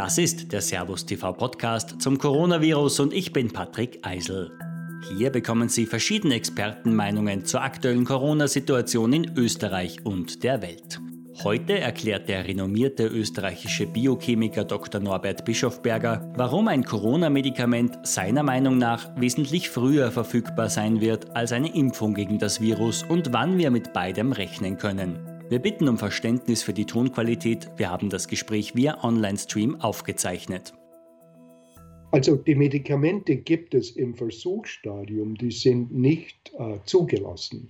Das ist der Servus TV Podcast zum Coronavirus und ich bin Patrick Eisel. Hier bekommen Sie verschiedene Expertenmeinungen zur aktuellen Corona-Situation in Österreich und der Welt. Heute erklärt der renommierte österreichische Biochemiker Dr. Norbert Bischofberger, warum ein Corona-Medikament seiner Meinung nach wesentlich früher verfügbar sein wird als eine Impfung gegen das Virus und wann wir mit beidem rechnen können. Wir bitten um Verständnis für die Tonqualität. Wir haben das Gespräch via Online-Stream aufgezeichnet. Also die Medikamente gibt es im Versuchsstadium, die sind nicht äh, zugelassen.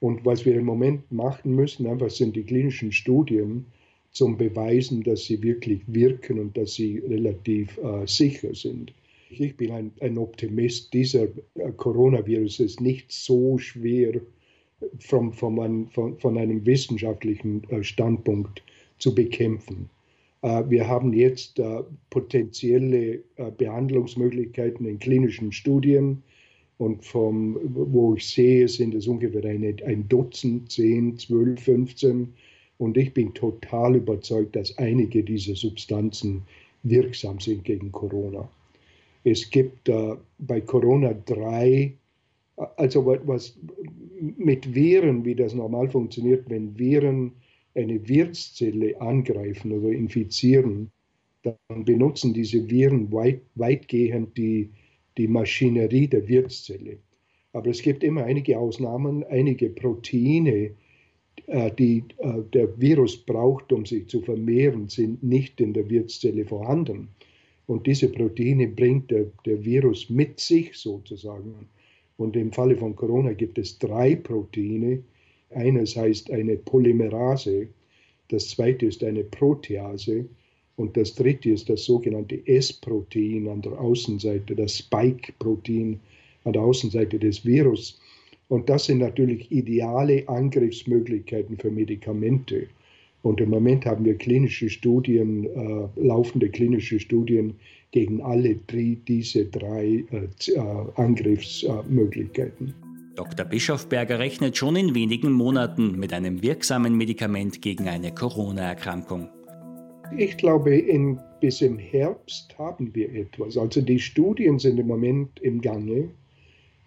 Und was wir im Moment machen müssen, einfach sind die klinischen Studien zum Beweisen, dass sie wirklich wirken und dass sie relativ äh, sicher sind. Ich bin ein, ein Optimist. Dieser äh, Coronavirus ist nicht so schwer vom, vom, ein, von, von, einem wissenschaftlichen äh, Standpunkt zu bekämpfen. Äh, wir haben jetzt äh, potenzielle Behandlungsmöglichkeiten in klinischen Studien und vom, wo ich sehe, sind es ungefähr eine, ein Dutzend, 10, 12, 15. Und ich bin total überzeugt, dass einige dieser Substanzen wirksam sind gegen Corona. Es gibt bei Corona drei, also was mit Viren, wie das normal funktioniert, wenn Viren eine Wirtszelle angreifen oder infizieren, dann benutzen diese Viren weit, weitgehend die die Maschinerie der Wirtszelle. Aber es gibt immer einige Ausnahmen, einige Proteine, äh, die äh, der Virus braucht, um sich zu vermehren, sind nicht in der Wirtszelle vorhanden. Und diese Proteine bringt der, der Virus mit sich sozusagen. Und im Falle von Corona gibt es drei Proteine. Eines heißt eine Polymerase, das zweite ist eine Protease und das dritte ist das sogenannte S-Protein an der Außenseite, das Spike-Protein an der Außenseite des Virus. Und das sind natürlich ideale Angriffsmöglichkeiten für Medikamente. Und im Moment haben wir klinische Studien, äh, laufende klinische Studien gegen alle drei, diese drei äh, äh Angriffsmöglichkeiten. Dr. Bischofberger rechnet schon in wenigen Monaten mit einem wirksamen Medikament gegen eine Corona-Erkrankung. Ich glaube, in, bis im Herbst haben wir etwas. Also die Studien sind im Moment im Gange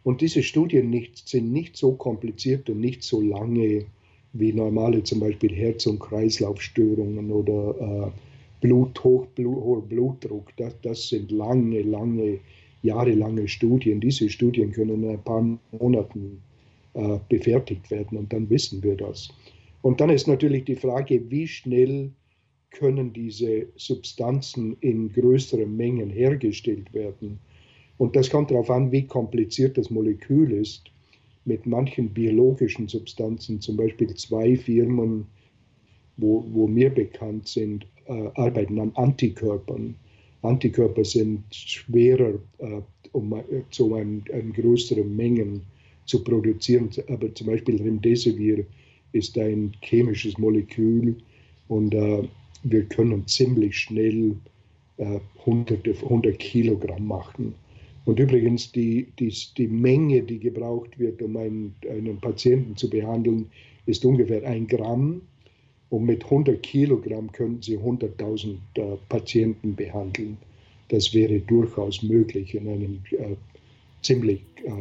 und diese Studien nicht, sind nicht so kompliziert und nicht so lange wie normale zum Beispiel Herz- und Kreislaufstörungen oder äh, Blut, hoch, Blut, hoher Blutdruck. Das, das sind lange, lange, jahrelange Studien. Diese Studien können in ein paar Monaten äh, befertigt werden und dann wissen wir das. Und dann ist natürlich die Frage, wie schnell können diese Substanzen in größeren Mengen hergestellt werden. Und das kommt darauf an, wie kompliziert das Molekül ist. Mit manchen biologischen Substanzen, zum Beispiel zwei Firmen, wo, wo mir bekannt sind, äh, arbeiten an Antikörpern. Antikörper sind schwerer, äh, um äh, zu einem, einem größeren Mengen zu produzieren. Aber zum Beispiel Remdesivir ist ein chemisches Molekül und äh, wir können ziemlich schnell äh, hunderte, 100 Kilogramm machen. Und übrigens, die, die, die Menge, die gebraucht wird, um einen, einen Patienten zu behandeln, ist ungefähr ein Gramm. Und mit 100 Kilogramm könnten Sie 100.000 äh, Patienten behandeln. Das wäre durchaus möglich in einem äh, ziemlich äh,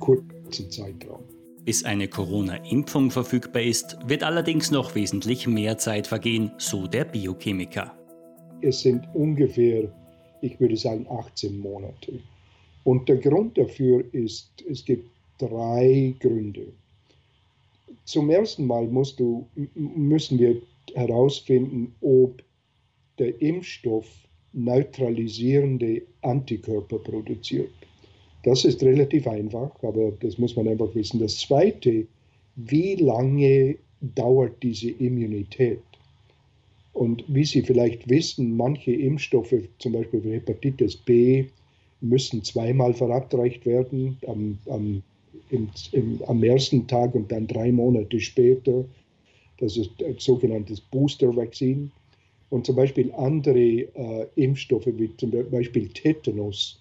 kurzen Zeitraum. Bis eine Corona-Impfung verfügbar ist, wird allerdings noch wesentlich mehr Zeit vergehen, so der Biochemiker. Es sind ungefähr, ich würde sagen, 18 Monate. Und der Grund dafür ist, es gibt drei Gründe. Zum ersten Mal du, müssen wir herausfinden, ob der Impfstoff neutralisierende Antikörper produziert. Das ist relativ einfach, aber das muss man einfach wissen. Das Zweite, wie lange dauert diese Immunität? Und wie Sie vielleicht wissen, manche Impfstoffe, zum Beispiel für Hepatitis B, müssen zweimal verabreicht werden, am, am, im, im, am ersten Tag und dann drei Monate später. Das ist ein sogenanntes Booster-Vaccin. Und zum Beispiel andere äh, Impfstoffe, wie zum Beispiel Tetanus,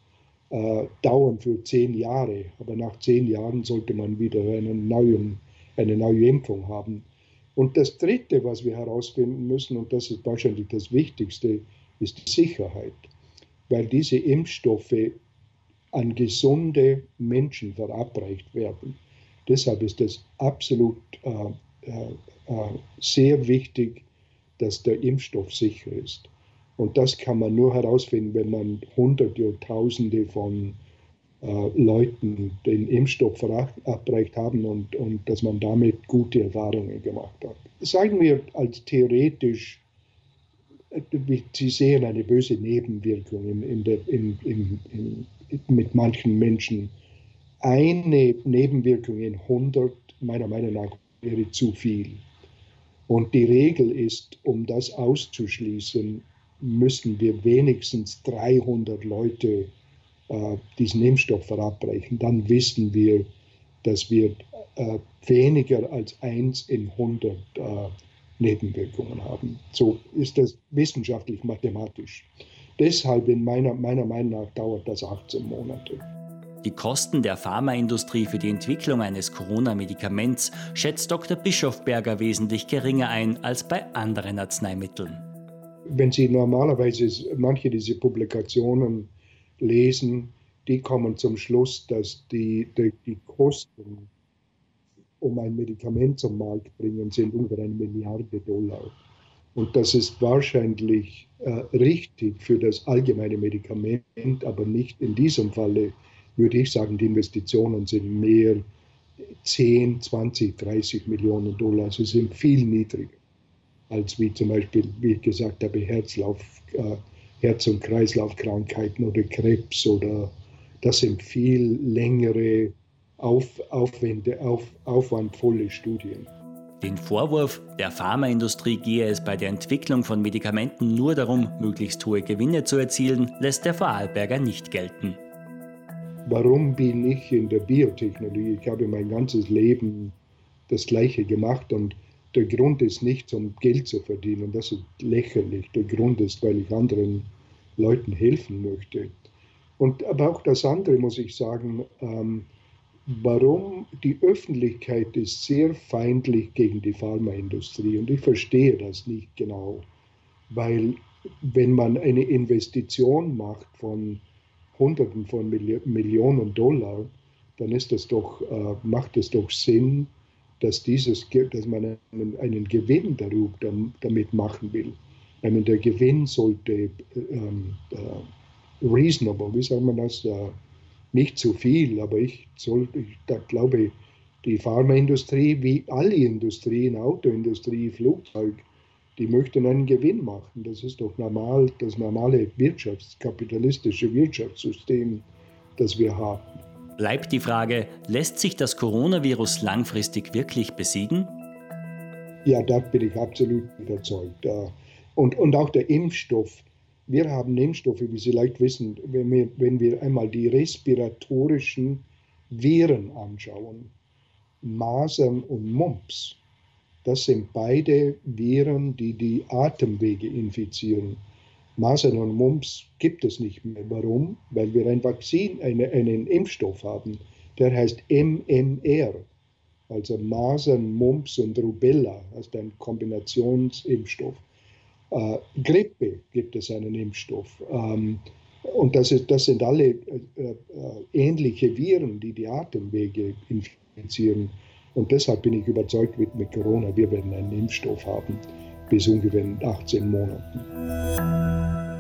äh, dauern für zehn Jahre. Aber nach zehn Jahren sollte man wieder einen neuen, eine neue Impfung haben. Und das Dritte, was wir herausfinden müssen, und das ist wahrscheinlich das Wichtigste, ist die Sicherheit, weil diese Impfstoffe an gesunde Menschen verabreicht werden. Deshalb ist es absolut äh, äh, äh, sehr wichtig, dass der Impfstoff sicher ist. Und das kann man nur herausfinden, wenn man Hunderte oder Tausende von äh, Leuten den Impfstoff verabreicht haben und, und dass man damit gute Erfahrungen gemacht hat. Sagen wir als theoretisch, Sie sehen eine böse Nebenwirkung in, in der, in, mit manchen Menschen. Eine Nebenwirkung in 100, meiner Meinung nach, wäre zu viel. Und die Regel ist, um das auszuschließen, müssen wir wenigstens 300 Leute äh, diesen Impfstoff verabreichen. Dann wissen wir, dass wir äh, weniger als 1 in 100 äh, Nebenwirkungen haben. So ist das wissenschaftlich mathematisch. Deshalb in meiner, meiner Meinung nach dauert das 18 Monate. Die Kosten der Pharmaindustrie für die Entwicklung eines Corona-Medikaments schätzt Dr. Bischofberger wesentlich geringer ein als bei anderen Arzneimitteln. Wenn Sie normalerweise manche dieser Publikationen lesen, die kommen zum Schluss, dass die, die, die Kosten, um ein Medikament zum Markt bringen, sind ungefähr eine Milliarde Dollar. Und das ist wahrscheinlich äh, richtig für das allgemeine Medikament, aber nicht in diesem Falle würde ich sagen, die Investitionen sind mehr 10, 20, 30 Millionen Dollar. Also sind viel niedriger als wie zum Beispiel, wie ich gesagt habe, Herzlauf, äh, Herz- und Kreislaufkrankheiten oder Krebs oder das sind viel längere, auf, aufwände, auf, aufwandvolle Studien. Den Vorwurf, der Pharmaindustrie gehe es bei der Entwicklung von Medikamenten nur darum, möglichst hohe Gewinne zu erzielen, lässt der Vorarlberger nicht gelten warum bin ich in der Biotechnologie? Ich habe mein ganzes Leben das Gleiche gemacht und der Grund ist nicht, um Geld zu verdienen, das ist lächerlich. Der Grund ist, weil ich anderen Leuten helfen möchte. Und aber auch das andere muss ich sagen, ähm, warum die Öffentlichkeit ist sehr feindlich gegen die Pharmaindustrie und ich verstehe das nicht genau, weil wenn man eine Investition macht von Hunderten von Millionen Dollar, dann ist das doch, äh, macht es doch Sinn, dass, dieses, dass man einen, einen Gewinn darüber, damit machen will. Ich meine, der Gewinn sollte ähm, äh, reasonable, wie sagt man das, äh, nicht zu viel, aber ich, soll, ich da glaube, die Pharmaindustrie, wie alle Industrien, Autoindustrie, Flugzeug, die möchten einen Gewinn machen. Das ist doch normal, das normale wirtschaftskapitalistische Wirtschaftssystem, das wir haben. Bleibt die Frage, lässt sich das Coronavirus langfristig wirklich besiegen? Ja, da bin ich absolut überzeugt. Und, und auch der Impfstoff. Wir haben Impfstoffe, wie Sie leicht wissen, wenn wir, wenn wir einmal die respiratorischen Viren anschauen, Masern und Mumps, das sind beide Viren, die die Atemwege infizieren. Masern und Mumps gibt es nicht mehr. Warum? Weil wir ein Vakzin, eine, einen Impfstoff haben, der heißt MMR, also Masern, Mumps und Rubella, also ein Kombinationsimpfstoff. Äh, Grippe gibt es einen Impfstoff. Ähm, und das, ist, das sind alle äh, äh, ähnliche Viren, die die Atemwege infizieren. Und deshalb bin ich überzeugt, mit, mit Corona, wir werden einen Impfstoff haben bis ungefähr 18 Monaten.